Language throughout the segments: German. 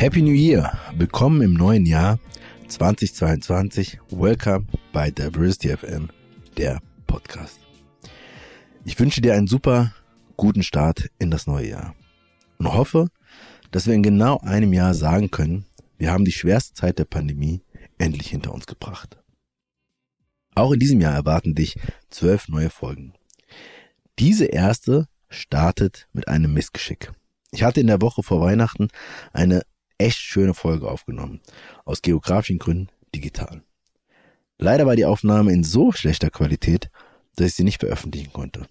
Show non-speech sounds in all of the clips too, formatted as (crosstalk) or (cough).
Happy New Year! Willkommen im neuen Jahr 2022. Welcome bei Diversity FM, der Podcast. Ich wünsche dir einen super guten Start in das neue Jahr und hoffe, dass wir in genau einem Jahr sagen können, wir haben die schwerste Zeit der Pandemie endlich hinter uns gebracht. Auch in diesem Jahr erwarten dich zwölf neue Folgen. Diese erste startet mit einem Missgeschick. Ich hatte in der Woche vor Weihnachten eine echt schöne Folge aufgenommen. Aus geografischen Gründen digital. Leider war die Aufnahme in so schlechter Qualität, dass ich sie nicht veröffentlichen konnte.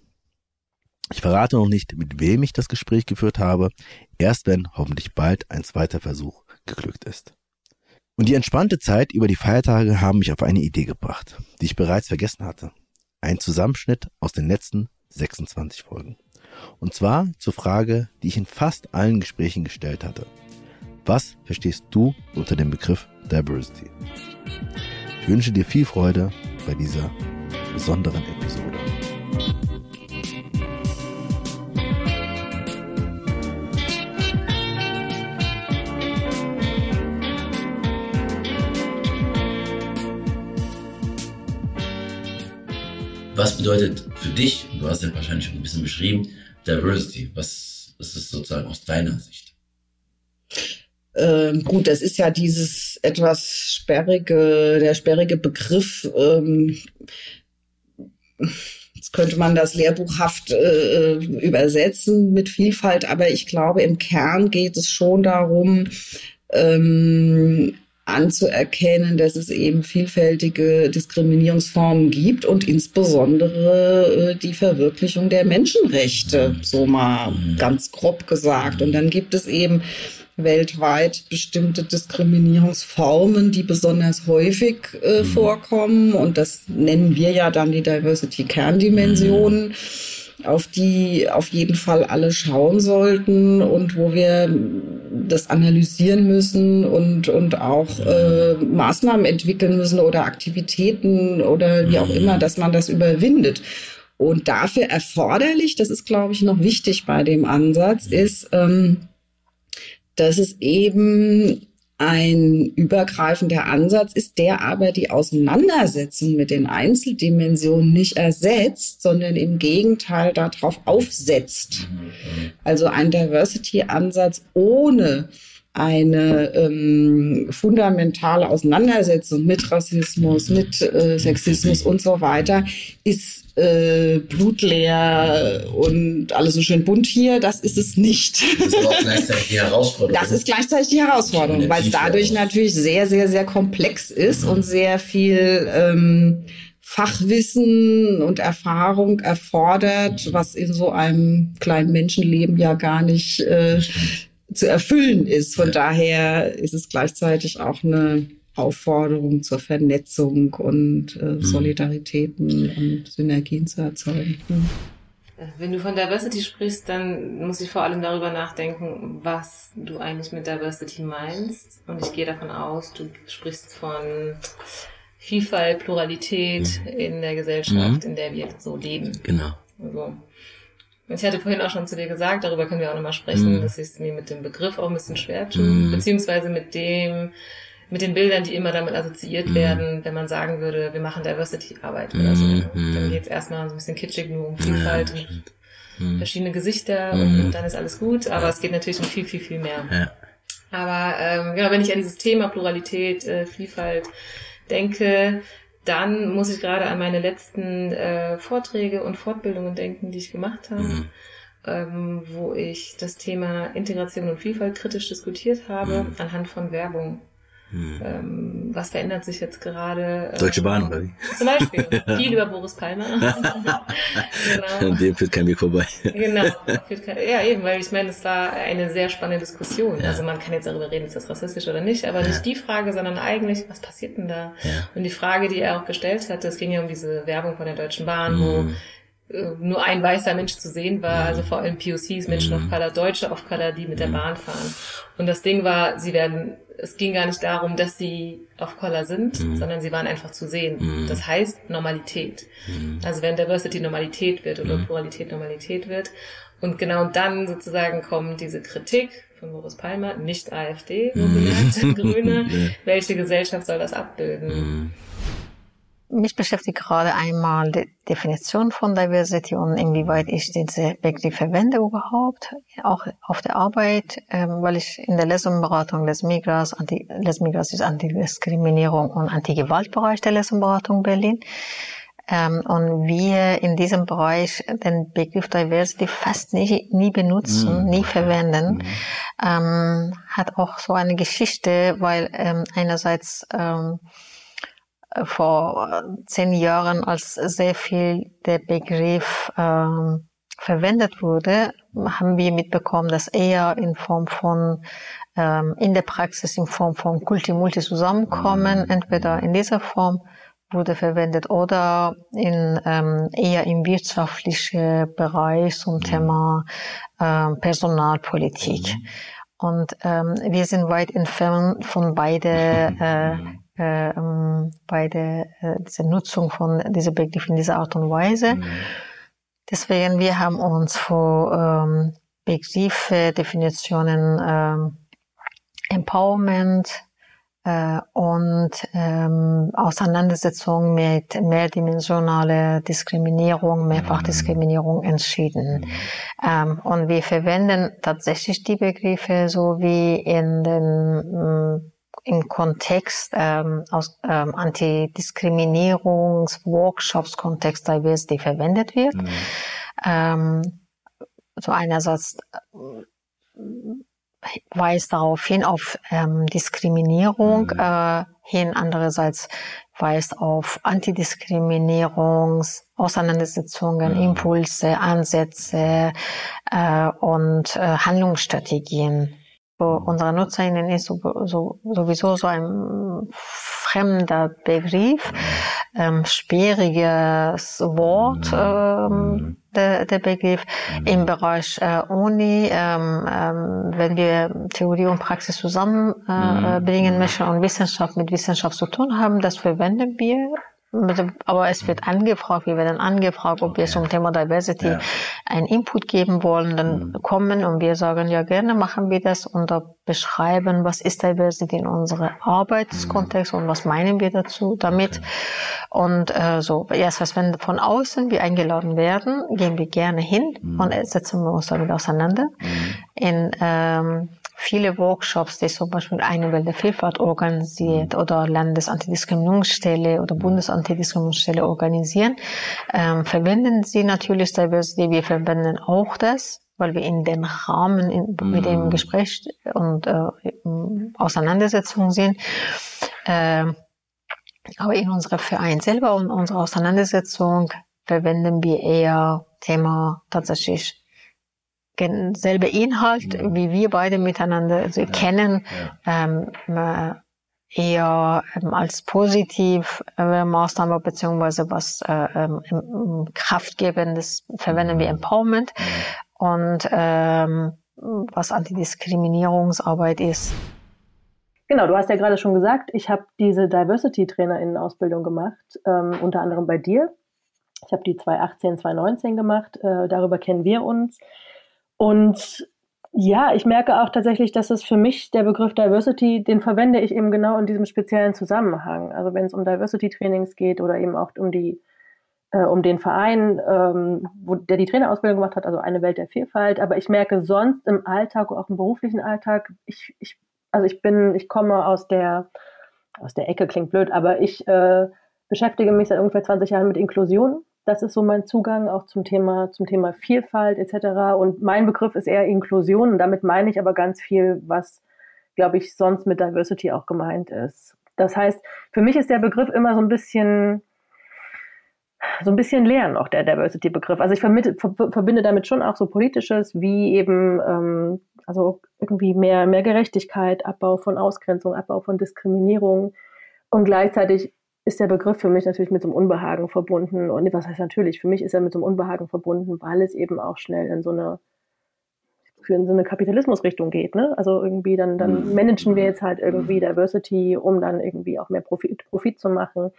Ich verrate noch nicht, mit wem ich das Gespräch geführt habe, erst wenn hoffentlich bald ein zweiter Versuch geglückt ist. Und die entspannte Zeit über die Feiertage haben mich auf eine Idee gebracht, die ich bereits vergessen hatte. Ein Zusammenschnitt aus den letzten 26 Folgen. Und zwar zur Frage, die ich in fast allen Gesprächen gestellt hatte. Was verstehst du unter dem Begriff Diversity? Ich wünsche dir viel Freude bei dieser besonderen Episode. Was bedeutet für dich, du hast ja wahrscheinlich schon ein bisschen beschrieben, Diversity? Was ist es sozusagen aus deiner Sicht? Ähm, gut, das ist ja dieses etwas sperrige, der sperrige Begriff. Ähm, jetzt könnte man das lehrbuchhaft äh, übersetzen mit Vielfalt, aber ich glaube, im Kern geht es schon darum, ähm, anzuerkennen, dass es eben vielfältige Diskriminierungsformen gibt und insbesondere äh, die Verwirklichung der Menschenrechte, so mal ganz grob gesagt. Und dann gibt es eben weltweit bestimmte Diskriminierungsformen, die besonders häufig äh, mhm. vorkommen. Und das nennen wir ja dann die Diversity-Kerndimensionen. Mhm auf die auf jeden Fall alle schauen sollten und wo wir das analysieren müssen und, und auch äh, Maßnahmen entwickeln müssen oder Aktivitäten oder wie auch immer, dass man das überwindet. Und dafür erforderlich, das ist, glaube ich, noch wichtig bei dem Ansatz, ist, ähm, dass es eben ein übergreifender Ansatz ist, der aber die Auseinandersetzung mit den Einzeldimensionen nicht ersetzt, sondern im Gegenteil darauf aufsetzt. Also ein Diversity-Ansatz ohne eine ähm, fundamentale Auseinandersetzung mit Rassismus, mit äh, Sexismus und so weiter ist äh, blutleer und alles so schön bunt hier. Das ist es nicht. Das ist auch gleichzeitig die Herausforderung. Das ist gleichzeitig die Herausforderung, weil es dadurch natürlich sehr, sehr, sehr komplex ist mhm. und sehr viel ähm, Fachwissen und Erfahrung erfordert, was in so einem kleinen Menschenleben ja gar nicht äh, zu erfüllen ist. Von ja. daher ist es gleichzeitig auch eine Aufforderung zur Vernetzung und äh, mhm. Solidaritäten und Synergien zu erzeugen. Mhm. Wenn du von Diversity sprichst, dann muss ich vor allem darüber nachdenken, was du eigentlich mit Diversity meinst. Und ich gehe davon aus, du sprichst von Vielfalt, Pluralität mhm. in der Gesellschaft, mhm. in der wir so leben. Genau. Also, ich hatte vorhin auch schon zu dir gesagt, darüber können wir auch nochmal sprechen, mhm. dass ich es mir mit dem Begriff auch ein bisschen schwer tue, mhm. beziehungsweise mit dem, mit den Bildern, die immer damit assoziiert mhm. werden, wenn man sagen würde, wir machen Diversity-Arbeit oder so. Mhm. Dann geht es erstmal so ein bisschen kitschig nur um Vielfalt ja, und mhm. verschiedene Gesichter und, und, dann ist alles gut. Aber ja. es geht natürlich um viel, viel, viel mehr. Ja. Aber ähm, genau, wenn ich an dieses Thema Pluralität, äh, Vielfalt denke, dann muss ich gerade an meine letzten äh, Vorträge und Fortbildungen denken, die ich gemacht habe. Mhm. Ähm, wo ich das Thema Integration und Vielfalt kritisch diskutiert habe, mhm. anhand von Werbung. Hm. Ähm, was verändert sich jetzt gerade? Ähm, Deutsche Bahn, oder wie? Zum Beispiel. (laughs) Viel über Boris Palmer. (laughs) genau. Dem führt kein Weg vorbei. genau. Ja, eben, weil ich meine, es war eine sehr spannende Diskussion. Ja. Also man kann jetzt darüber reden, ist das rassistisch oder nicht, aber ja. nicht die Frage, sondern eigentlich, was passiert denn da? Ja. Und die Frage, die er auch gestellt hatte, es ging ja um diese Werbung von der Deutschen Bahn, hm. wo äh, nur ein weißer Mensch zu sehen war, also vor allem POCs, Menschen of mhm. Color, Deutsche of Color, die mit der mhm. Bahn fahren. Und das Ding war, sie werden, es ging gar nicht darum, dass sie of Color sind, mhm. sondern sie waren einfach zu sehen. Mhm. Das heißt Normalität. Mhm. Also wenn Diversity Normalität wird oder mhm. Pluralität Normalität wird. Und genau dann sozusagen kommt diese Kritik von Boris Palmer, nicht AfD, wohlgemerkt, (laughs) Grüne. Welche Gesellschaft soll das abbilden? Mich beschäftigt gerade einmal die Definition von Diversity und inwieweit ich diese Begriff verwende überhaupt, auch auf der Arbeit, ähm, weil ich in der Lesenberatung des Migras, Anti, Les Migras ist Antidiskriminierung und Antigewaltbereich der Lesenberatung Berlin. Ähm, und wir in diesem Bereich den Begriff Diversity fast nie, nie benutzen, mhm. nie verwenden, mhm. ähm, hat auch so eine Geschichte, weil ähm, einerseits ähm, vor zehn Jahren, als sehr viel der Begriff ähm, verwendet wurde, haben wir mitbekommen, dass eher in Form von ähm, in der Praxis in Form von Kulti-Multi zusammenkommen, mhm. entweder in dieser Form wurde verwendet oder in ähm, eher im wirtschaftlichen Bereich zum mhm. Thema ähm, Personalpolitik. Mhm. Und ähm, wir sind weit entfernt von beide (laughs) äh, äh, ähm, beide äh, diese Nutzung von dieser Begriff in dieser Art und Weise. Mhm. Deswegen wir haben uns vor ähm, Begriffe, Definitionen ähm, Empowerment, äh, und ähm, Auseinandersetzung mit mehrdimensionaler Diskriminierung, Mehrfachdiskriminierung entschieden. Mhm. Ähm, und wir verwenden tatsächlich die Begriffe so wie in den mm, im Kontext ähm, aus ähm, Antidiskriminierungsworkshops Kontext Diversity verwendet wird. Mhm. Ähm, so einerseits weist darauf hin auf ähm, Diskriminierung mhm. äh, hin, andererseits weist auf Antidiskriminierungs Auseinandersetzungen, mhm. Impulse, Ansätze äh, und äh, Handlungsstrategien. Für unsere NutzerInnen ist so, so, sowieso so ein fremder Begriff, ähm, schwieriges Wort, mhm. ähm, der, der Begriff. Mhm. Im Bereich äh, Uni, ähm, ähm, wenn wir Theorie und Praxis zusammenbringen äh, mhm. möchten und Wissenschaft mit Wissenschaft zu tun haben, das verwenden wir aber es wird angefragt, wir werden angefragt, ob wir zum Thema Diversity ja. einen Input geben wollen, dann mhm. kommen und wir sagen, ja gerne machen wir das und da beschreiben, was ist Diversity in unserem Arbeitskontext mhm. und was meinen wir dazu damit. Okay. Und äh, so, erst was, wenn von außen wir eingeladen werden, gehen wir gerne hin mhm. und setzen wir uns damit auseinander. Mhm. In ähm, viele Workshops, die zum Beispiel eine Welt der Vielfalt organisiert mhm. oder Landesantidiskriminierungsstelle oder mhm. Bundesantidiskriminierungsstelle organisieren, ähm, verwenden sie natürlich Diversity. Wir verwenden auch das, weil wir in den Rahmen in, mhm. mit dem Gespräch und äh, Auseinandersetzung sind. Ähm, aber in unserer Verein selber und unserer Auseinandersetzung verwenden wir eher Thema tatsächlich selbe Inhalt, ja. wie wir beide miteinander also ja. kennen, ja. Ähm, äh, eher ähm, als positiv äh, Maßnahme beziehungsweise was äh, ähm, kraftgebendes verwenden wir mhm. Empowerment mhm. und ähm, was Antidiskriminierungsarbeit ist. Genau, du hast ja gerade schon gesagt, ich habe diese Diversity-TrainerInnen-Ausbildung gemacht, ähm, unter anderem bei dir. Ich habe die 2018, 2019 gemacht, äh, darüber kennen wir uns. Und ja, ich merke auch tatsächlich, dass es für mich der Begriff Diversity, den verwende ich eben genau in diesem speziellen Zusammenhang. Also wenn es um Diversity-Trainings geht oder eben auch um die äh, um den Verein, ähm, wo der die Trainerausbildung gemacht hat, also eine Welt der Vielfalt. Aber ich merke sonst im Alltag, auch im beruflichen Alltag, ich, ich also ich bin, ich komme aus der aus der Ecke klingt blöd, aber ich äh, beschäftige mich seit ungefähr 20 Jahren mit Inklusion das ist so mein Zugang auch zum Thema, zum Thema Vielfalt etc. Und mein Begriff ist eher Inklusion und damit meine ich aber ganz viel, was, glaube ich, sonst mit Diversity auch gemeint ist. Das heißt, für mich ist der Begriff immer so ein bisschen, so ein bisschen leer noch, der Diversity-Begriff. Also ich verbinde damit schon auch so Politisches, wie eben, ähm, also irgendwie mehr, mehr Gerechtigkeit, Abbau von Ausgrenzung, Abbau von Diskriminierung und gleichzeitig ist der Begriff für mich natürlich mit so einem Unbehagen verbunden. Und was heißt natürlich? Für mich ist er mit so einem Unbehagen verbunden, weil es eben auch schnell in so eine für in so eine Kapitalismusrichtung geht. Ne? Also irgendwie dann, dann mhm. managen wir jetzt halt irgendwie mhm. Diversity, um dann irgendwie auch mehr Profit, Profit zu machen.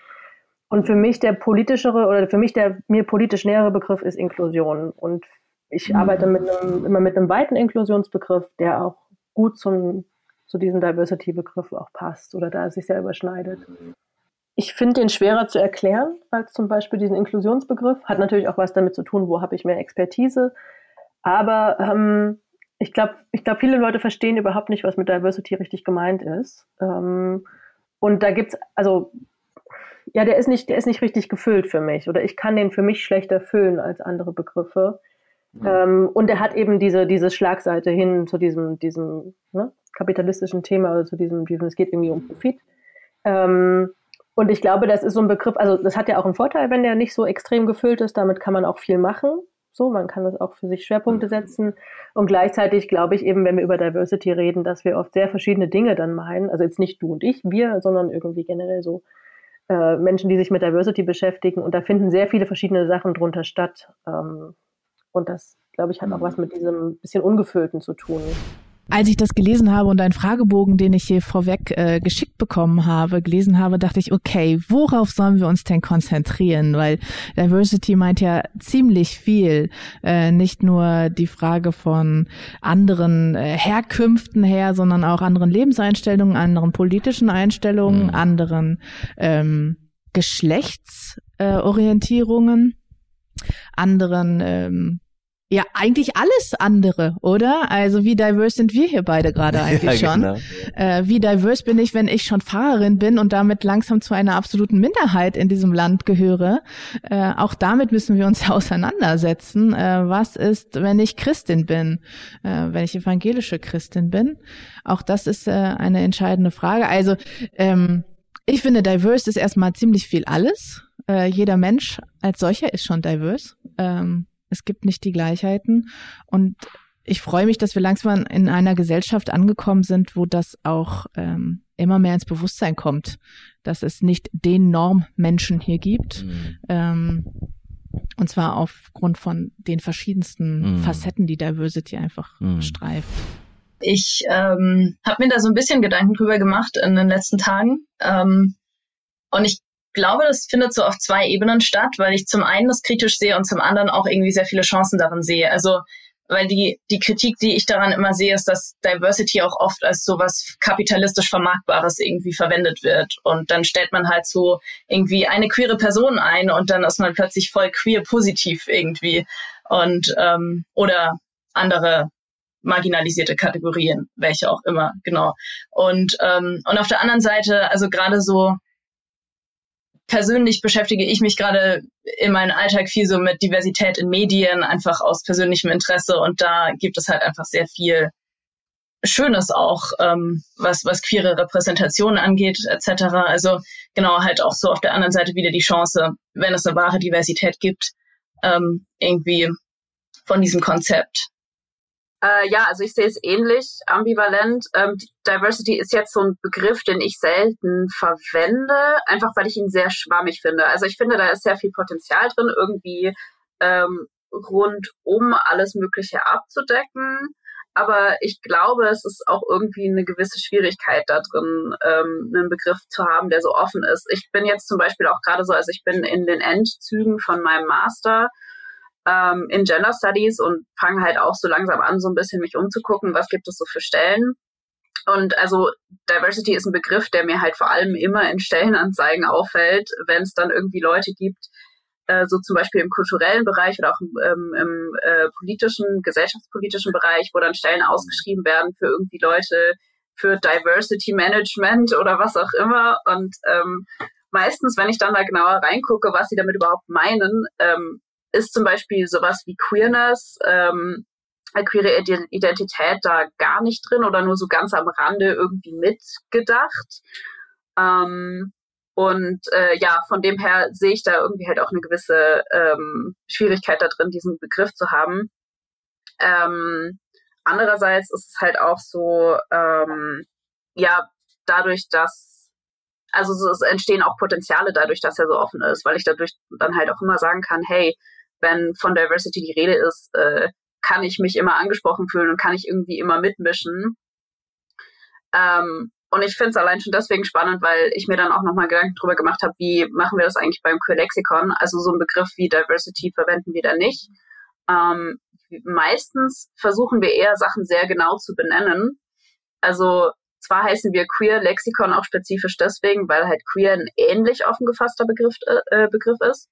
Und für mich der politischere oder für mich der mir politisch nähere Begriff ist Inklusion. Und ich mhm. arbeite mit einem, immer mit einem weiten Inklusionsbegriff, der auch gut zum, zu diesem Diversity-Begriff auch passt oder da sich sehr überschneidet. Ich finde den schwerer zu erklären als zum Beispiel diesen Inklusionsbegriff. Hat natürlich auch was damit zu tun, wo habe ich mehr Expertise. Aber ähm, ich glaube, ich glaub, viele Leute verstehen überhaupt nicht, was mit Diversity richtig gemeint ist. Ähm, und da gibt's, also, ja, der ist nicht, der ist nicht richtig gefüllt für mich. Oder ich kann den für mich schlechter füllen als andere Begriffe. Mhm. Ähm, und er hat eben diese, diese Schlagseite hin zu diesem, diesem ne, kapitalistischen Thema, oder zu diesem, diesem, es geht irgendwie um Profit. Ähm, und ich glaube, das ist so ein Begriff, also das hat ja auch einen Vorteil, wenn der nicht so extrem gefüllt ist. Damit kann man auch viel machen. So, man kann das auch für sich Schwerpunkte mhm. setzen. Und gleichzeitig glaube ich eben, wenn wir über Diversity reden, dass wir oft sehr verschiedene Dinge dann meinen. Also jetzt nicht du und ich, wir, sondern irgendwie generell so äh, Menschen, die sich mit Diversity beschäftigen. Und da finden sehr viele verschiedene Sachen drunter statt. Ähm, und das, glaube ich, hat auch was mhm. mit diesem bisschen Ungefüllten zu tun als ich das gelesen habe und einen Fragebogen, den ich hier vorweg äh, geschickt bekommen habe, gelesen habe, dachte ich, okay, worauf sollen wir uns denn konzentrieren? Weil Diversity meint ja ziemlich viel. Äh, nicht nur die Frage von anderen äh, Herkünften her, sondern auch anderen Lebenseinstellungen, anderen politischen Einstellungen, mhm. anderen ähm, Geschlechtsorientierungen, anderen ähm, ja, eigentlich alles andere, oder? Also wie diverse sind wir hier beide gerade (laughs) eigentlich ja, schon? Genau. Äh, wie diverse bin ich, wenn ich schon Fahrerin bin und damit langsam zu einer absoluten Minderheit in diesem Land gehöre? Äh, auch damit müssen wir uns ja (laughs) auseinandersetzen. Äh, was ist, wenn ich Christin bin, äh, wenn ich evangelische Christin bin? Auch das ist äh, eine entscheidende Frage. Also ähm, ich finde, diverse ist erstmal ziemlich viel alles. Äh, jeder Mensch als solcher ist schon diverse. Ähm, es gibt nicht die Gleichheiten. Und ich freue mich, dass wir langsam in einer Gesellschaft angekommen sind, wo das auch ähm, immer mehr ins Bewusstsein kommt, dass es nicht den Normmenschen hier gibt. Mhm. Ähm, und zwar aufgrund von den verschiedensten mhm. Facetten, die Diversity einfach mhm. streift. Ich ähm, habe mir da so ein bisschen Gedanken drüber gemacht in den letzten Tagen. Ähm, und ich glaube, das findet so auf zwei Ebenen statt, weil ich zum einen das kritisch sehe und zum anderen auch irgendwie sehr viele Chancen darin sehe. Also weil die, die Kritik, die ich daran immer sehe, ist, dass Diversity auch oft als so was kapitalistisch Vermarktbares irgendwie verwendet wird. Und dann stellt man halt so irgendwie eine queere Person ein und dann ist man plötzlich voll queer positiv irgendwie. Und ähm, oder andere marginalisierte Kategorien, welche auch immer, genau. Und, ähm, und auf der anderen Seite, also gerade so persönlich beschäftige ich mich gerade in meinem Alltag viel so mit Diversität in Medien, einfach aus persönlichem Interesse. Und da gibt es halt einfach sehr viel Schönes auch, ähm, was, was queere Repräsentation angeht, etc. Also genau, halt auch so auf der anderen Seite wieder die Chance, wenn es eine wahre Diversität gibt, ähm, irgendwie von diesem Konzept äh, ja, also ich sehe es ähnlich, ambivalent. Ähm, Diversity ist jetzt so ein Begriff, den ich selten verwende, einfach weil ich ihn sehr schwammig finde. Also ich finde, da ist sehr viel Potenzial drin, irgendwie ähm, rundum alles Mögliche abzudecken. Aber ich glaube, es ist auch irgendwie eine gewisse Schwierigkeit da drin, ähm, einen Begriff zu haben, der so offen ist. Ich bin jetzt zum Beispiel auch gerade so, also ich bin in den Endzügen von meinem Master ähm, in Gender Studies und fange halt auch so langsam an, so ein bisschen mich umzugucken, was gibt es so für Stellen. Und also Diversity ist ein Begriff, der mir halt vor allem immer in Stellenanzeigen auffällt, wenn es dann irgendwie Leute gibt, äh, so zum Beispiel im kulturellen Bereich oder auch im, ähm, im äh, politischen, gesellschaftspolitischen Bereich, wo dann Stellen ausgeschrieben werden für irgendwie Leute für Diversity Management oder was auch immer. Und ähm, meistens, wenn ich dann da genauer reingucke, was sie damit überhaupt meinen, ähm, ist zum Beispiel sowas wie Queerness, ähm, queere Identität da gar nicht drin oder nur so ganz am Rande irgendwie mitgedacht. Ähm, und äh, ja, von dem her sehe ich da irgendwie halt auch eine gewisse ähm, Schwierigkeit da drin, diesen Begriff zu haben. Ähm, andererseits ist es halt auch so, ähm, ja, dadurch, dass, also es entstehen auch Potenziale dadurch, dass er so offen ist, weil ich dadurch dann halt auch immer sagen kann, hey, wenn von Diversity die Rede ist, äh, kann ich mich immer angesprochen fühlen und kann ich irgendwie immer mitmischen. Ähm, und ich finde es allein schon deswegen spannend, weil ich mir dann auch nochmal Gedanken drüber gemacht habe, wie machen wir das eigentlich beim Queer Lexikon? Also so ein Begriff wie Diversity verwenden wir da nicht. Ähm, meistens versuchen wir eher Sachen sehr genau zu benennen. Also zwar heißen wir Queer Lexikon auch spezifisch deswegen, weil halt queer ein ähnlich offen gefasster Begriff, äh, Begriff ist.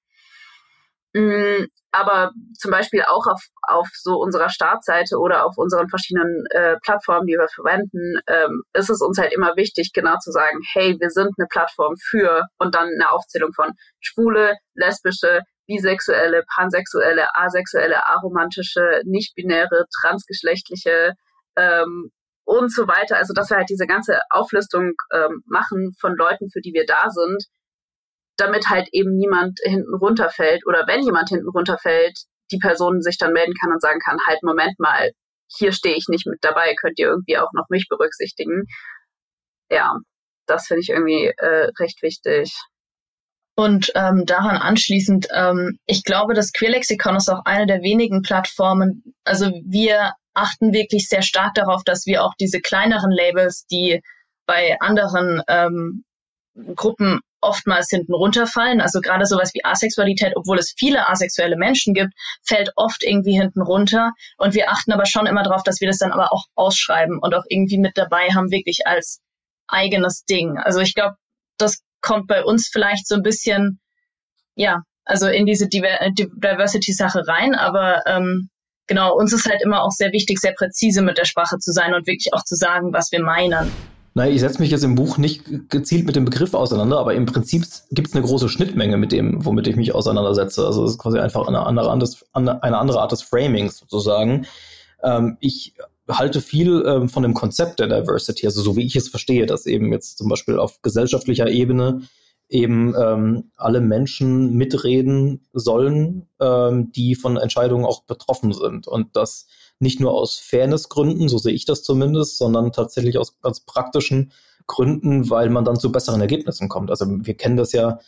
Mm, aber zum Beispiel auch auf, auf so unserer Startseite oder auf unseren verschiedenen äh, Plattformen, die wir verwenden, ähm, ist es uns halt immer wichtig, genau zu sagen, hey, wir sind eine Plattform für und dann eine Aufzählung von schwule, lesbische, bisexuelle, pansexuelle, asexuelle, aromantische, nicht-binäre, transgeschlechtliche ähm, und so weiter. Also dass wir halt diese ganze Auflistung ähm, machen von Leuten, für die wir da sind, damit halt eben niemand hinten runterfällt oder wenn jemand hinten runterfällt, die Person sich dann melden kann und sagen kann, halt, Moment mal, hier stehe ich nicht mit dabei, könnt ihr irgendwie auch noch mich berücksichtigen. Ja, das finde ich irgendwie äh, recht wichtig. Und ähm, daran anschließend, ähm, ich glaube, das Queerlexikon ist auch eine der wenigen Plattformen. Also wir achten wirklich sehr stark darauf, dass wir auch diese kleineren Labels, die bei anderen ähm, Gruppen oftmals hinten runterfallen. Also gerade sowas wie Asexualität, obwohl es viele asexuelle Menschen gibt, fällt oft irgendwie hinten runter. Und wir achten aber schon immer darauf, dass wir das dann aber auch ausschreiben und auch irgendwie mit dabei haben, wirklich als eigenes Ding. Also ich glaube, das kommt bei uns vielleicht so ein bisschen, ja, also in diese Diversity-Sache rein, aber ähm, genau, uns ist halt immer auch sehr wichtig, sehr präzise mit der Sprache zu sein und wirklich auch zu sagen, was wir meinen. Nein, ich setze mich jetzt im Buch nicht gezielt mit dem Begriff auseinander, aber im Prinzip gibt es eine große Schnittmenge mit dem, womit ich mich auseinandersetze. Also es ist quasi einfach eine andere, eine andere Art des Framings sozusagen. Ähm, ich halte viel ähm, von dem Konzept der Diversity, also so wie ich es verstehe, dass eben jetzt zum Beispiel auf gesellschaftlicher Ebene eben ähm, alle Menschen mitreden sollen, ähm, die von Entscheidungen auch betroffen sind und dass nicht nur aus Fairnessgründen, so sehe ich das zumindest, sondern tatsächlich aus ganz praktischen Gründen, weil man dann zu besseren Ergebnissen kommt. Also wir kennen das ja,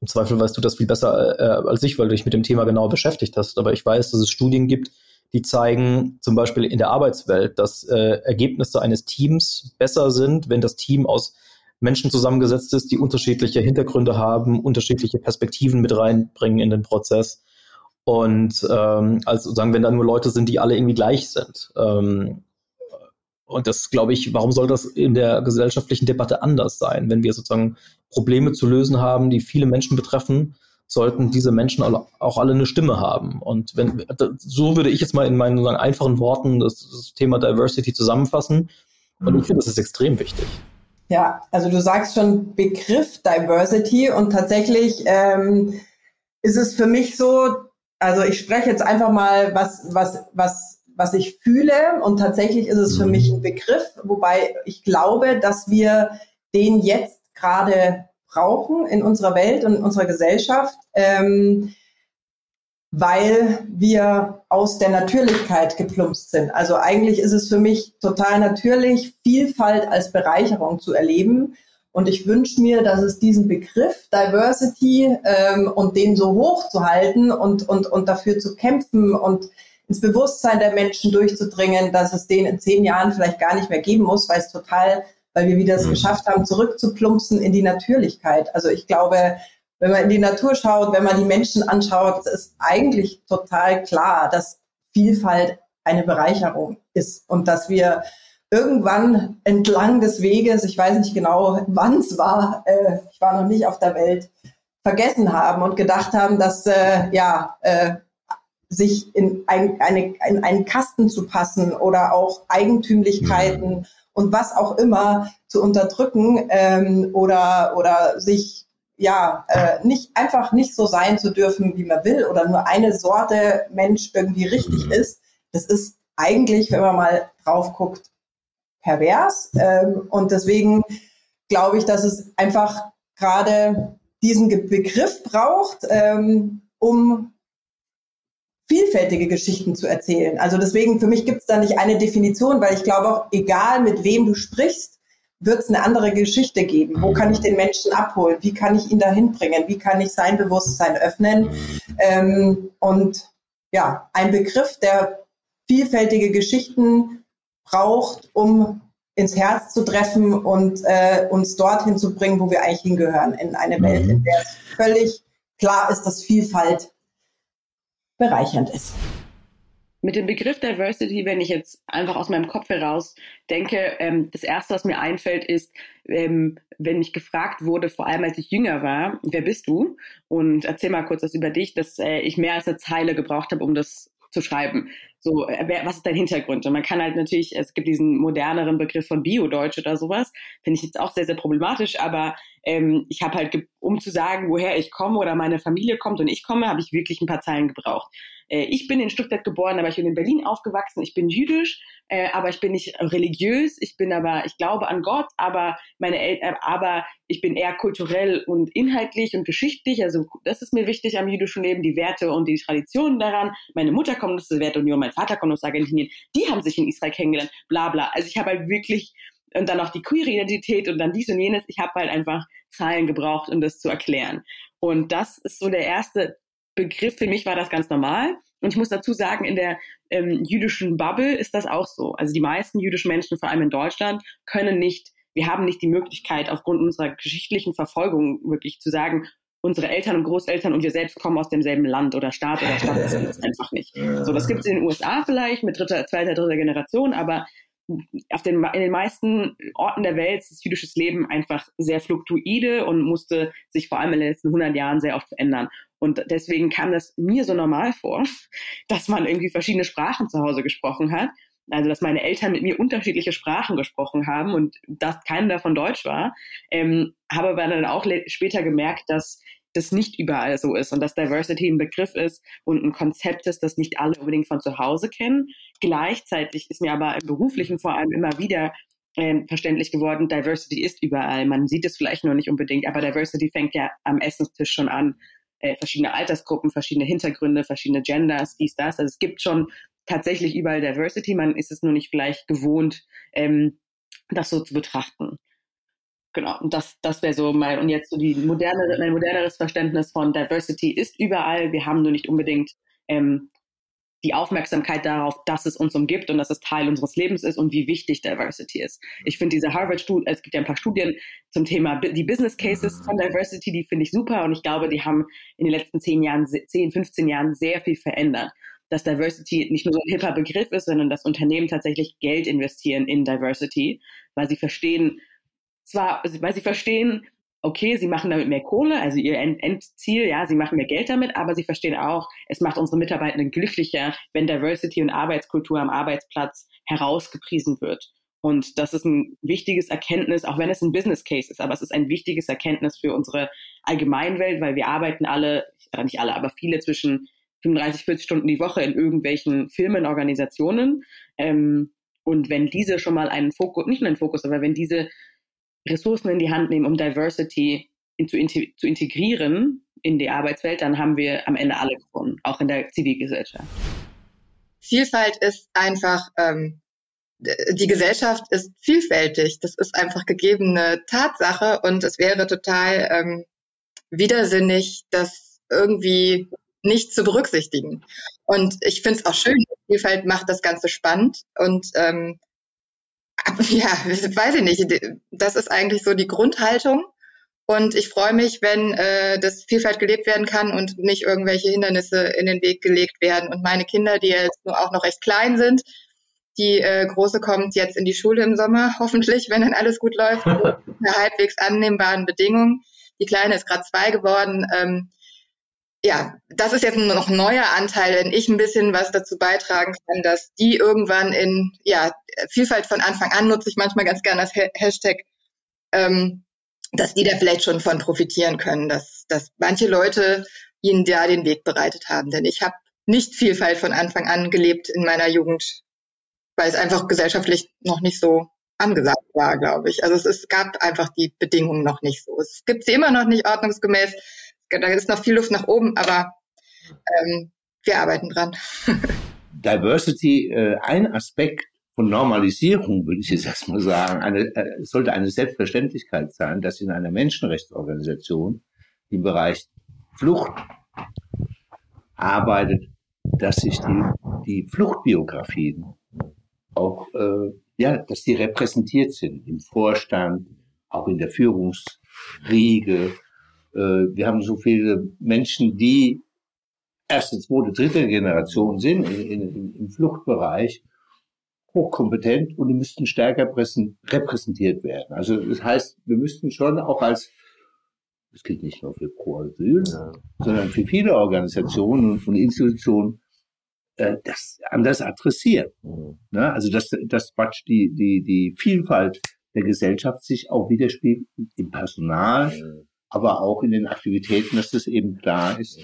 im Zweifel weißt du das viel besser äh, als ich, weil du dich mit dem Thema genauer beschäftigt hast. Aber ich weiß, dass es Studien gibt, die zeigen zum Beispiel in der Arbeitswelt, dass äh, Ergebnisse eines Teams besser sind, wenn das Team aus Menschen zusammengesetzt ist, die unterschiedliche Hintergründe haben, unterschiedliche Perspektiven mit reinbringen in den Prozess. Und ähm, also sagen, wenn da nur Leute sind, die alle irgendwie gleich sind. Ähm, und das glaube ich, warum soll das in der gesellschaftlichen Debatte anders sein? Wenn wir sozusagen Probleme zu lösen haben, die viele Menschen betreffen, sollten diese Menschen auch alle eine Stimme haben. Und wenn, so würde ich jetzt mal in meinen sagen, einfachen Worten das, das Thema Diversity zusammenfassen. Und ich finde, das ist extrem wichtig. Ja, also du sagst schon Begriff Diversity und tatsächlich ähm, ist es für mich so, also ich spreche jetzt einfach mal, was, was, was, was ich fühle. Und tatsächlich ist es für mich ein Begriff, wobei ich glaube, dass wir den jetzt gerade brauchen in unserer Welt und in unserer Gesellschaft, ähm, weil wir aus der Natürlichkeit geplumpst sind. Also eigentlich ist es für mich total natürlich, Vielfalt als Bereicherung zu erleben und ich wünsche mir, dass es diesen Begriff Diversity ähm, und den so hoch zu halten und, und, und dafür zu kämpfen und ins Bewusstsein der Menschen durchzudringen, dass es den in zehn Jahren vielleicht gar nicht mehr geben muss, weil es total, weil wir wieder es mhm. geschafft haben, zurückzuplumpsen in die Natürlichkeit. Also ich glaube, wenn man in die Natur schaut, wenn man die Menschen anschaut, ist eigentlich total klar, dass Vielfalt eine Bereicherung ist und dass wir irgendwann entlang des Weges, ich weiß nicht genau, wann es war, äh, ich war noch nicht auf der Welt, vergessen haben und gedacht haben, dass äh, ja äh, sich in, ein, eine, in einen Kasten zu passen oder auch Eigentümlichkeiten mhm. und was auch immer zu unterdrücken ähm, oder oder sich ja äh, nicht einfach nicht so sein zu dürfen, wie man will oder nur eine Sorte Mensch irgendwie richtig mhm. ist. Das ist eigentlich, wenn man mal drauf guckt, pervers. Ähm, und deswegen glaube ich, dass es einfach gerade diesen Begriff braucht, ähm, um vielfältige Geschichten zu erzählen. Also deswegen, für mich gibt es da nicht eine Definition, weil ich glaube auch, egal mit wem du sprichst, wird es eine andere Geschichte geben. Wo kann ich den Menschen abholen? Wie kann ich ihn dahin bringen? Wie kann ich sein Bewusstsein öffnen? Ähm, und ja, ein Begriff, der vielfältige Geschichten braucht, um ins Herz zu treffen und äh, uns dorthin zu bringen, wo wir eigentlich hingehören, in eine Welt, mhm. in der es völlig klar ist, dass Vielfalt bereichernd ist. mit dem Begriff Diversity, wenn ich jetzt einfach aus meinem Kopf heraus denke, ähm, das erste, was mir einfällt, ist, ähm, wenn ich gefragt wurde, vor allem als ich jünger war, wer bist du? Und erzähl mal kurz was über dich, dass äh, ich mehr als eine Zeile gebraucht habe, um das zu schreiben. So, äh, was ist dein Hintergrund? Und man kann halt natürlich, es gibt diesen moderneren Begriff von Bio-Deutsch oder sowas, finde ich jetzt auch sehr, sehr problematisch, aber ähm, ich habe halt, um zu sagen, woher ich komme oder meine Familie kommt und ich komme, habe ich wirklich ein paar Zeilen gebraucht. Äh, ich bin in Stuttgart geboren, aber ich bin in Berlin aufgewachsen. Ich bin jüdisch, äh, aber ich bin nicht religiös. Ich bin aber, ich glaube an Gott, aber meine Eltern, äh, aber ich bin eher kulturell und inhaltlich und geschichtlich. Also das ist mir wichtig am jüdischen Leben, die Werte und die Traditionen daran. Meine Mutter kommt aus der Wertunion, mein Vater kommt aus Argentinien. Die haben sich in Israel kennengelernt. Bla bla. Also ich habe halt wirklich und dann auch die queere Identität und dann dies und jenes. Ich habe halt einfach Zahlen gebraucht, um das zu erklären. Und das ist so der erste Begriff, für mich war das ganz normal. Und ich muss dazu sagen, in der ähm, jüdischen Bubble ist das auch so. Also die meisten jüdischen Menschen, vor allem in Deutschland, können nicht, wir haben nicht die Möglichkeit, aufgrund unserer geschichtlicher Verfolgung wirklich zu sagen, unsere Eltern und Großeltern und wir selbst kommen aus demselben Land oder Staat oder Stadt. Das gibt es (laughs) einfach nicht. So, das gibt es in den USA vielleicht mit dritter, zweiter, dritter Generation, aber auf den, in den meisten Orten der Welt ist jüdisches Leben einfach sehr fluktuide und musste sich vor allem in den letzten 100 Jahren sehr oft verändern. Und deswegen kam das mir so normal vor, (laughs) dass man irgendwie verschiedene Sprachen zu Hause gesprochen hat. Also, dass meine Eltern mit mir unterschiedliche Sprachen gesprochen haben und dass keiner davon Deutsch war. Ähm, habe aber dann auch später gemerkt, dass das nicht überall so ist und dass Diversity ein Begriff ist und ein Konzept ist, das nicht alle unbedingt von zu Hause kennen. Gleichzeitig ist mir aber im beruflichen vor allem immer wieder äh, verständlich geworden, Diversity ist überall. Man sieht es vielleicht noch nicht unbedingt, aber Diversity fängt ja am Essenstisch schon an. Äh, verschiedene Altersgruppen, verschiedene Hintergründe, verschiedene Genders, dies, das. Also es gibt schon tatsächlich überall Diversity. Man ist es nur nicht vielleicht gewohnt, ähm, das so zu betrachten. Genau, und das, das wäre so mein, und jetzt so die moderne, mein moderneres Verständnis von Diversity ist überall. Wir haben nur nicht unbedingt ähm, die Aufmerksamkeit darauf, dass es uns umgibt und dass es Teil unseres Lebens ist und wie wichtig Diversity ist. Ich finde diese Harvard-Studie, es gibt ja ein paar Studien zum Thema die Business Cases von Diversity, die finde ich super und ich glaube, die haben in den letzten zehn Jahren, zehn, 15 Jahren sehr viel verändert. Dass Diversity nicht nur so ein hipper Begriff ist, sondern dass Unternehmen tatsächlich Geld investieren in Diversity, weil sie verstehen, zwar, weil sie verstehen, okay, sie machen damit mehr Kohle, also ihr Endziel, ja, sie machen mehr Geld damit, aber sie verstehen auch, es macht unsere Mitarbeitenden glücklicher, wenn Diversity und Arbeitskultur am Arbeitsplatz herausgepriesen wird. Und das ist ein wichtiges Erkenntnis, auch wenn es ein Business Case ist, aber es ist ein wichtiges Erkenntnis für unsere Allgemeinwelt, weil wir arbeiten alle, nicht alle, aber viele zwischen 35, 40 Stunden die Woche in irgendwelchen Firmenorganisationen. Ähm, und wenn diese schon mal einen Fokus, nicht nur einen Fokus, aber wenn diese Ressourcen in die Hand nehmen, um Diversity in, zu, zu integrieren in die Arbeitswelt, dann haben wir am Ende alle gewonnen, auch in der Zivilgesellschaft. Vielfalt ist einfach, ähm, die Gesellschaft ist vielfältig. Das ist einfach gegebene Tatsache und es wäre total ähm, widersinnig, das irgendwie nicht zu berücksichtigen. Und ich finde es auch schön, Vielfalt macht das Ganze spannend und ähm, (laughs) ja, weiß ich nicht. Das ist eigentlich so die Grundhaltung. Und ich freue mich, wenn äh, das Vielfalt gelebt werden kann und nicht irgendwelche Hindernisse in den Weg gelegt werden. Und meine Kinder, die jetzt nur auch noch recht klein sind, die äh, Große kommt jetzt in die Schule im Sommer, (laughs) hoffentlich, wenn dann alles gut läuft, (laughs) unter halbwegs annehmbaren Bedingungen. Die Kleine ist gerade zwei geworden. Ähm, ja, das ist jetzt noch ein neuer Anteil, wenn ich ein bisschen was dazu beitragen kann, dass die irgendwann in ja, Vielfalt von Anfang an nutze ich manchmal ganz gerne das Hashtag, ähm, dass die da vielleicht schon von profitieren können, dass, dass manche Leute ihnen da den Weg bereitet haben. Denn ich habe nicht Vielfalt von Anfang an gelebt in meiner Jugend, weil es einfach gesellschaftlich noch nicht so angesagt war, glaube ich. Also es, es gab einfach die Bedingungen noch nicht so. Es gibt sie immer noch nicht ordnungsgemäß da ist noch viel Luft nach oben, aber ähm, wir arbeiten dran. (laughs) Diversity, äh, ein Aspekt von Normalisierung, würde ich jetzt erstmal sagen, eine, äh, sollte eine Selbstverständlichkeit sein, dass in einer Menschenrechtsorganisation im Bereich Flucht arbeitet, dass sich die, die Fluchtbiografien auch, äh, ja, dass die repräsentiert sind im Vorstand, auch in der Führungsriege, wir haben so viele Menschen, die erste, zweite, dritte Generation sind in, in, im Fluchtbereich hochkompetent und die müssten stärker repräsentiert werden. Also das heißt, wir müssten schon auch als das gilt nicht nur für Pro Asyl, ja. sondern für viele Organisationen und Institutionen äh, das anders adressieren. Mhm. Ne? Also dass, dass Quatsch die, die, die Vielfalt der Gesellschaft sich auch widerspiegelt im Personal, mhm. Aber auch in den Aktivitäten, dass das eben klar ist,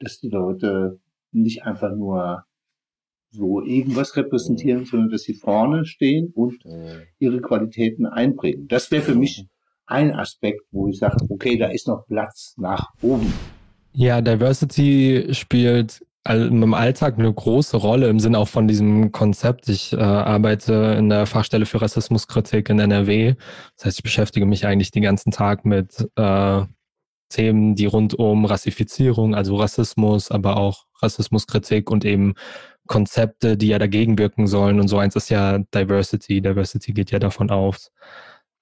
dass die Leute nicht einfach nur so irgendwas repräsentieren, mhm. sondern dass sie vorne stehen und mhm. ihre Qualitäten einbringen. Das wäre für mich ein Aspekt, wo ich sage, okay, da ist noch Platz nach oben. Ja, Diversity spielt im Alltag eine große Rolle im Sinne auch von diesem Konzept. Ich äh, arbeite in der Fachstelle für Rassismuskritik in NRW. Das heißt, ich beschäftige mich eigentlich den ganzen Tag mit äh, Themen, die rund um Rassifizierung, also Rassismus, aber auch Rassismuskritik und eben Konzepte, die ja dagegen wirken sollen. Und so eins ist ja Diversity. Diversity geht ja davon aus,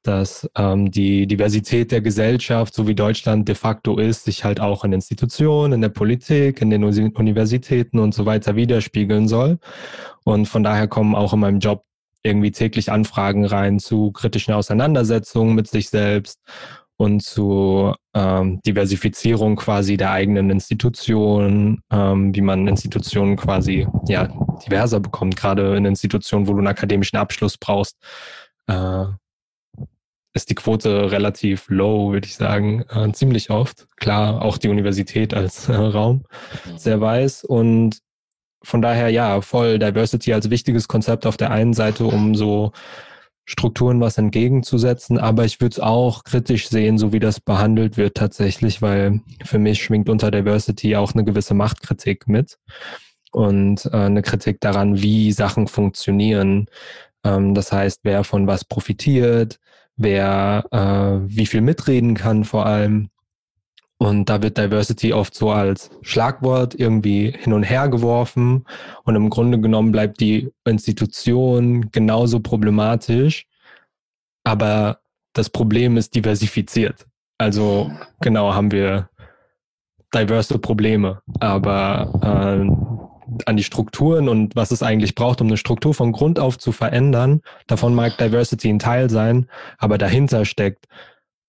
dass ähm, die Diversität der Gesellschaft, so wie Deutschland de facto ist, sich halt auch in Institutionen, in der Politik, in den Universitäten und so weiter widerspiegeln soll. Und von daher kommen auch in meinem Job irgendwie täglich Anfragen rein zu kritischen Auseinandersetzungen mit sich selbst und zu ähm, Diversifizierung quasi der eigenen Institutionen, ähm, wie man Institutionen quasi ja diverser bekommt, gerade in Institutionen, wo du einen akademischen Abschluss brauchst. Äh, ist die Quote relativ low, würde ich sagen, äh, ziemlich oft. Klar, auch die Universität als äh, Raum sehr weiß und von daher ja, voll Diversity als wichtiges Konzept auf der einen Seite, um so Strukturen was entgegenzusetzen, aber ich würde es auch kritisch sehen, so wie das behandelt wird tatsächlich, weil für mich schwingt unter Diversity auch eine gewisse Machtkritik mit und äh, eine Kritik daran, wie Sachen funktionieren. Ähm, das heißt, wer von was profitiert, wer äh, wie viel mitreden kann vor allem. Und da wird Diversity oft so als Schlagwort irgendwie hin und her geworfen. Und im Grunde genommen bleibt die Institution genauso problematisch. Aber das Problem ist diversifiziert. Also genau haben wir diverse Probleme. Aber äh, an die Strukturen und was es eigentlich braucht, um eine Struktur von Grund auf zu verändern. Davon mag Diversity ein Teil sein, aber dahinter steckt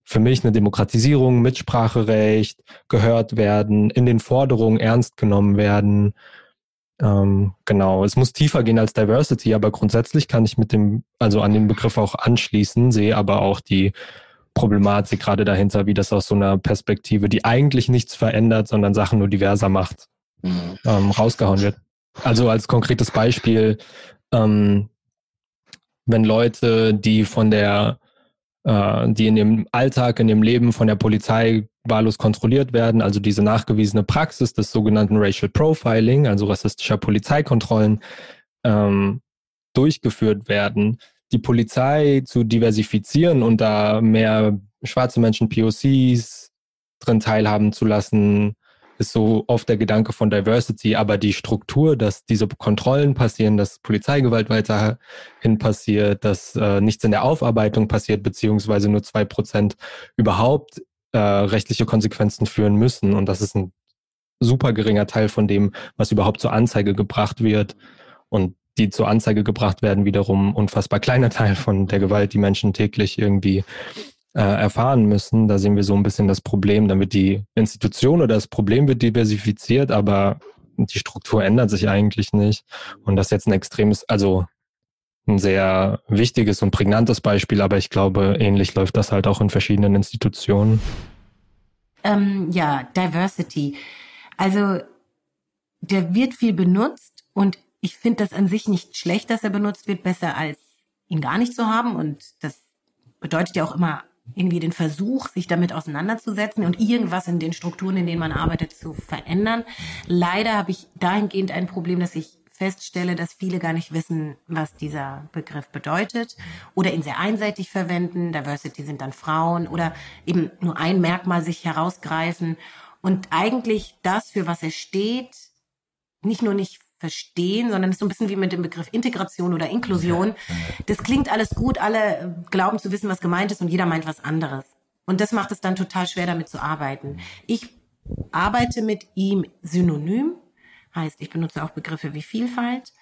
für mich eine Demokratisierung, Mitspracherecht, gehört werden, in den Forderungen ernst genommen werden. Ähm, genau, es muss tiefer gehen als Diversity, aber grundsätzlich kann ich mit dem, also an den Begriff auch anschließen, sehe aber auch die Problematik gerade dahinter, wie das aus so einer Perspektive, die eigentlich nichts verändert, sondern Sachen nur diverser macht, mhm. ähm, rausgehauen wird. Also als konkretes Beispiel, ähm, wenn Leute, die von der, äh, die in dem Alltag, in dem Leben von der Polizei wahllos kontrolliert werden, also diese nachgewiesene Praxis des sogenannten Racial Profiling, also rassistischer Polizeikontrollen, ähm, durchgeführt werden, die Polizei zu diversifizieren und da mehr schwarze Menschen, POCs drin teilhaben zu lassen, ist so oft der Gedanke von Diversity, aber die Struktur, dass diese Kontrollen passieren, dass Polizeigewalt weiterhin passiert, dass äh, nichts in der Aufarbeitung passiert, beziehungsweise nur zwei Prozent überhaupt äh, rechtliche Konsequenzen führen müssen. Und das ist ein super geringer Teil von dem, was überhaupt zur Anzeige gebracht wird. Und die zur Anzeige gebracht werden, wiederum unfassbar kleiner Teil von der Gewalt, die Menschen täglich irgendwie äh, erfahren müssen. Da sehen wir so ein bisschen das Problem. Wird die Institution oder das Problem wird diversifiziert, aber die Struktur ändert sich eigentlich nicht. Und das ist jetzt ein extremes, also ein sehr wichtiges und prägnantes Beispiel, aber ich glaube, ähnlich läuft das halt auch in verschiedenen Institutionen. Ähm, ja, Diversity. Also der wird viel benutzt und ich finde das an sich nicht schlecht, dass er benutzt wird, besser als ihn gar nicht zu haben. Und das bedeutet ja auch immer irgendwie den Versuch, sich damit auseinanderzusetzen und irgendwas in den Strukturen, in denen man arbeitet, zu verändern. Leider habe ich dahingehend ein Problem, dass ich feststelle, dass viele gar nicht wissen, was dieser Begriff bedeutet oder ihn sehr einseitig verwenden. Diversity sind dann Frauen oder eben nur ein Merkmal sich herausgreifen und eigentlich das, für was er steht, nicht nur nicht verstehen, sondern es ist so ein bisschen wie mit dem Begriff Integration oder Inklusion. Das klingt alles gut, alle äh, glauben zu wissen, was gemeint ist und jeder meint was anderes. Und das macht es dann total schwer, damit zu arbeiten. Ich arbeite mit ihm synonym. Heißt, ich benutze auch Begriffe wie Vielfalt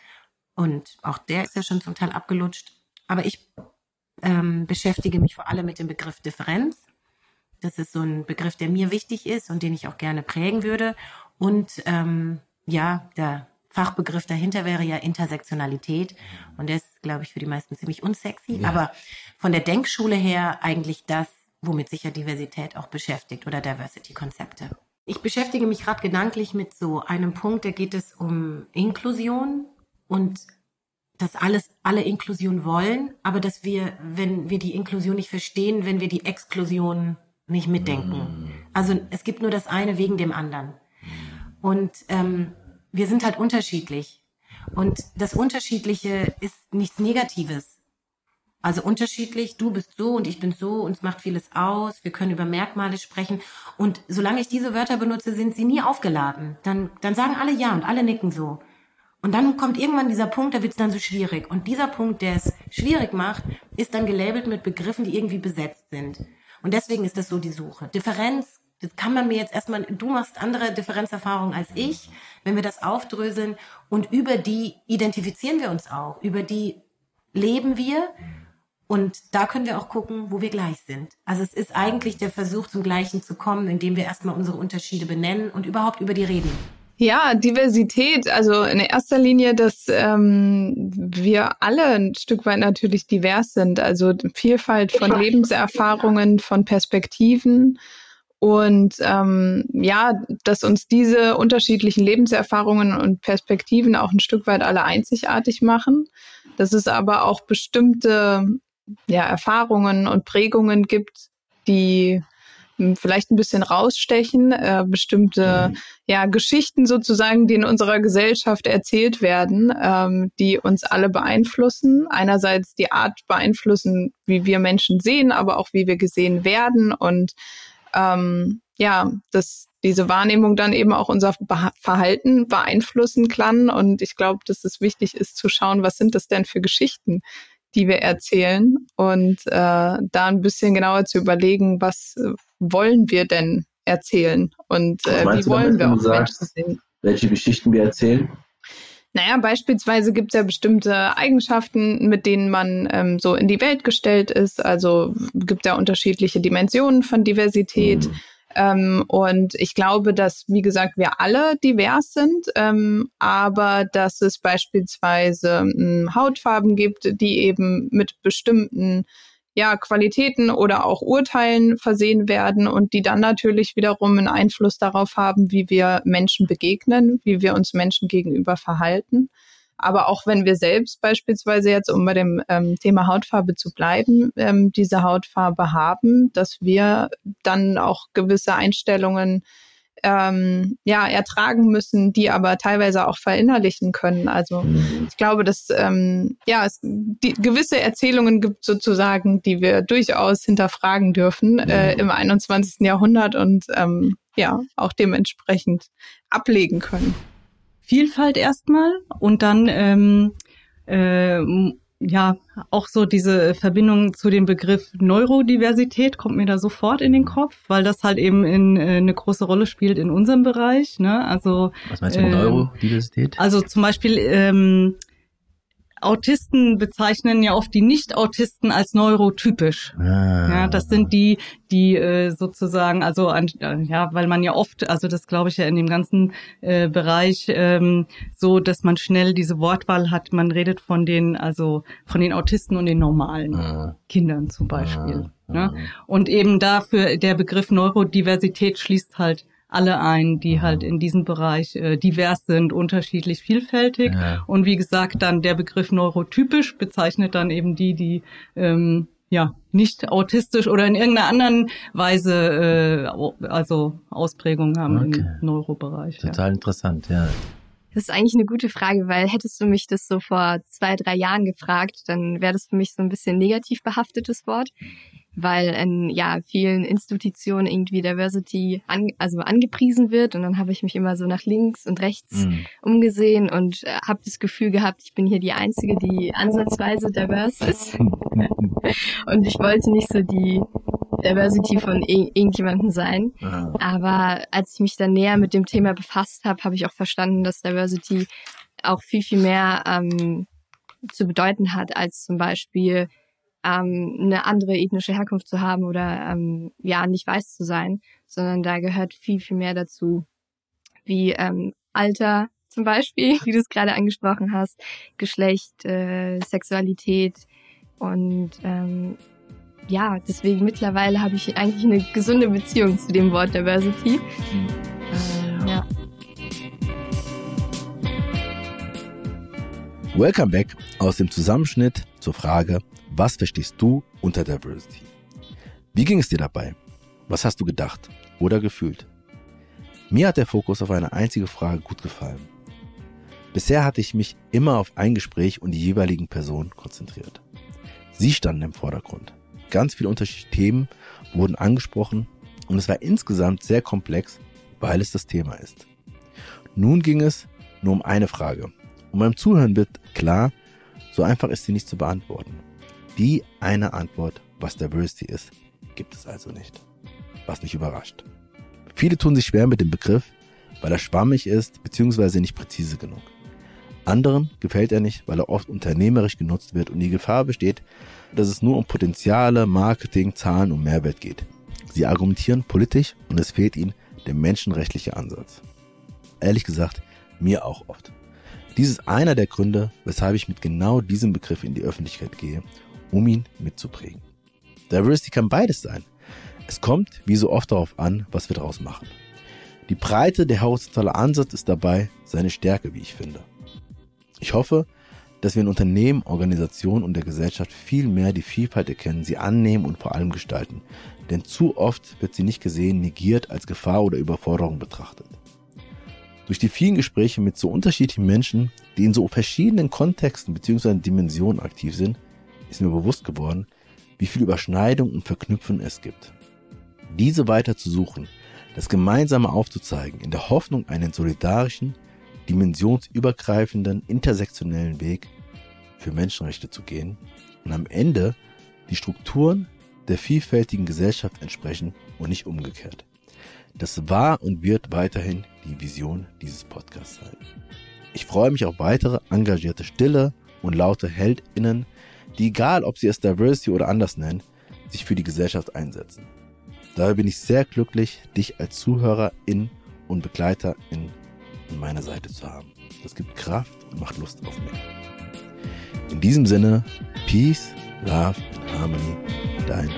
und auch der ist ja schon zum Teil abgelutscht. Aber ich ähm, beschäftige mich vor allem mit dem Begriff Differenz. Das ist so ein Begriff, der mir wichtig ist und den ich auch gerne prägen würde. Und ähm, ja, der Fachbegriff dahinter wäre ja Intersektionalität. Und der ist, glaube ich, für die meisten ziemlich unsexy. Ja. Aber von der Denkschule her eigentlich das, womit sich ja Diversität auch beschäftigt oder Diversity-Konzepte. Ich beschäftige mich gerade gedanklich mit so einem Punkt, da geht es um Inklusion und dass alles, alle Inklusion wollen, aber dass wir, wenn wir die Inklusion nicht verstehen, wenn wir die Exklusion nicht mitdenken. Mm. Also es gibt nur das eine wegen dem anderen. Und ähm, wir sind halt unterschiedlich. Und das Unterschiedliche ist nichts Negatives. Also unterschiedlich, du bist so und ich bin so, uns macht vieles aus, wir können über Merkmale sprechen. Und solange ich diese Wörter benutze, sind sie nie aufgeladen. Dann, dann sagen alle ja und alle nicken so. Und dann kommt irgendwann dieser Punkt, da wird es dann so schwierig. Und dieser Punkt, der es schwierig macht, ist dann gelabelt mit Begriffen, die irgendwie besetzt sind. Und deswegen ist das so die Suche. Differenz, das kann man mir jetzt erstmal, du machst andere Differenzerfahrungen als ich, wenn wir das aufdröseln und über die identifizieren wir uns auch, über die leben wir und da können wir auch gucken, wo wir gleich sind. Also es ist eigentlich der Versuch, zum Gleichen zu kommen, indem wir erstmal unsere Unterschiede benennen und überhaupt über die reden. Ja, Diversität, also in erster Linie, dass ähm, wir alle ein Stück weit natürlich divers sind, also Vielfalt von Lebenserfahrungen, von Perspektiven und ähm, ja, dass uns diese unterschiedlichen Lebenserfahrungen und Perspektiven auch ein Stück weit alle einzigartig machen, dass es aber auch bestimmte ja, Erfahrungen und Prägungen gibt, die hm, vielleicht ein bisschen rausstechen, äh, bestimmte mhm. ja, Geschichten sozusagen, die in unserer Gesellschaft erzählt werden, ähm, die uns alle beeinflussen. Einerseits die Art beeinflussen, wie wir Menschen sehen, aber auch wie wir gesehen werden und ähm, ja, dass diese Wahrnehmung dann eben auch unser Verhalten beeinflussen kann. Und ich glaube, dass es wichtig ist zu schauen, was sind das denn für Geschichten, die wir erzählen und äh, da ein bisschen genauer zu überlegen, was äh, wollen wir denn erzählen und äh, wie wollen wir auch sagst, Menschen sehen. Welche Geschichten wir erzählen? Naja, beispielsweise gibt es ja bestimmte Eigenschaften, mit denen man ähm, so in die Welt gestellt ist. Also gibt ja unterschiedliche Dimensionen von Diversität. Mhm. Ähm, und ich glaube, dass, wie gesagt, wir alle divers sind, ähm, aber dass es beispielsweise ähm, Hautfarben gibt, die eben mit bestimmten ja, Qualitäten oder auch Urteilen versehen werden und die dann natürlich wiederum einen Einfluss darauf haben, wie wir Menschen begegnen, wie wir uns Menschen gegenüber verhalten. Aber auch wenn wir selbst beispielsweise jetzt, um bei dem ähm, Thema Hautfarbe zu bleiben, ähm, diese Hautfarbe haben, dass wir dann auch gewisse Einstellungen ähm, ja ertragen müssen, die aber teilweise auch verinnerlichen können. Also mhm. ich glaube, dass ähm, ja es die, gewisse Erzählungen gibt sozusagen, die wir durchaus hinterfragen dürfen äh, im 21. Jahrhundert und ähm, ja auch dementsprechend ablegen können. Vielfalt erstmal und dann ähm, äh, ja auch so diese Verbindung zu dem Begriff Neurodiversität kommt mir da sofort in den Kopf, weil das halt eben in, äh, eine große Rolle spielt in unserem Bereich. Ne? Also was meinst du mit äh, Neurodiversität? Also zum Beispiel ähm, Autisten bezeichnen ja oft die Nicht-Autisten als neurotypisch. Ah. Ja, das sind die, die äh, sozusagen, also an, äh, ja, weil man ja oft, also das glaube ich ja in dem ganzen äh, Bereich ähm, so, dass man schnell diese Wortwahl hat. Man redet von den, also von den Autisten und den normalen ah. Kindern zum Beispiel. Ah. Ne? Und eben dafür der Begriff Neurodiversität schließt halt alle ein, die mhm. halt in diesem Bereich äh, divers sind, unterschiedlich vielfältig. Ja. Und wie gesagt, dann der Begriff neurotypisch bezeichnet dann eben die, die ähm, ja nicht autistisch oder in irgendeiner anderen Weise äh, also Ausprägungen haben okay. im Neurobereich. Total ja. interessant, ja. Das ist eigentlich eine gute Frage, weil hättest du mich das so vor zwei, drei Jahren gefragt, dann wäre das für mich so ein bisschen negativ behaftetes Wort weil in ja vielen Institutionen irgendwie Diversity an, also angepriesen wird und dann habe ich mich immer so nach links und rechts mhm. umgesehen und äh, habe das Gefühl gehabt, ich bin hier die einzige, die ansatzweise divers ist (laughs) und ich wollte nicht so die Diversity von ir irgendjemandem sein. Ah. Aber als ich mich dann näher mit dem Thema befasst habe, habe ich auch verstanden, dass Diversity auch viel, viel mehr ähm, zu bedeuten hat, als zum Beispiel ähm, eine andere ethnische Herkunft zu haben oder ähm, ja nicht weiß zu sein, sondern da gehört viel, viel mehr dazu, wie ähm, Alter zum Beispiel, (laughs) wie du es gerade angesprochen hast, Geschlecht, äh, Sexualität und ähm, ja, deswegen mittlerweile habe ich eigentlich eine gesunde Beziehung zu dem Wort Diversity. Ähm, ja. Welcome back aus dem Zusammenschnitt zur Frage, was verstehst du unter Diversity? Wie ging es dir dabei? Was hast du gedacht oder gefühlt? Mir hat der Fokus auf eine einzige Frage gut gefallen. Bisher hatte ich mich immer auf ein Gespräch und die jeweiligen Personen konzentriert. Sie standen im Vordergrund. Ganz viele unterschiedliche Themen wurden angesprochen und es war insgesamt sehr komplex, weil es das Thema ist. Nun ging es nur um eine Frage und beim Zuhören wird klar, so einfach ist sie nicht zu beantworten. Die eine Antwort, was Diversity ist, gibt es also nicht. Was mich überrascht. Viele tun sich schwer mit dem Begriff, weil er schwammig ist bzw. nicht präzise genug. Anderen gefällt er nicht, weil er oft unternehmerisch genutzt wird und die Gefahr besteht, dass es nur um Potenziale, Marketing, Zahlen und Mehrwert geht. Sie argumentieren politisch und es fehlt ihnen der menschenrechtliche Ansatz. Ehrlich gesagt, mir auch oft. Dies ist einer der Gründe, weshalb ich mit genau diesem Begriff in die Öffentlichkeit gehe, um ihn mitzuprägen. Diversity kann beides sein. Es kommt, wie so oft darauf an, was wir daraus machen. Die Breite, der horizontale Ansatz ist dabei seine Stärke, wie ich finde. Ich hoffe, dass wir in Unternehmen, Organisationen und der Gesellschaft viel mehr die Vielfalt erkennen, sie annehmen und vor allem gestalten. Denn zu oft wird sie nicht gesehen, negiert, als Gefahr oder Überforderung betrachtet. Durch die vielen Gespräche mit so unterschiedlichen Menschen, die in so verschiedenen Kontexten bzw. Dimensionen aktiv sind, ist mir bewusst geworden, wie viel Überschneidung und Verknüpfen es gibt. Diese weiter zu suchen, das Gemeinsame aufzuzeigen, in der Hoffnung, einen solidarischen, dimensionsübergreifenden, intersektionellen Weg für Menschenrechte zu gehen und am Ende die Strukturen der vielfältigen Gesellschaft entsprechen und nicht umgekehrt. Das war und wird weiterhin die Vision dieses Podcasts sein. Ich freue mich auf weitere engagierte, stille und laute HeldInnen, die egal ob sie es Diversity oder anders nennen, sich für die Gesellschaft einsetzen. Daher bin ich sehr glücklich, dich als Zuhörerin und Begleiterin an meiner Seite zu haben. Das gibt Kraft und macht Lust auf mehr. In diesem Sinne, Peace, Love and Harmony, dein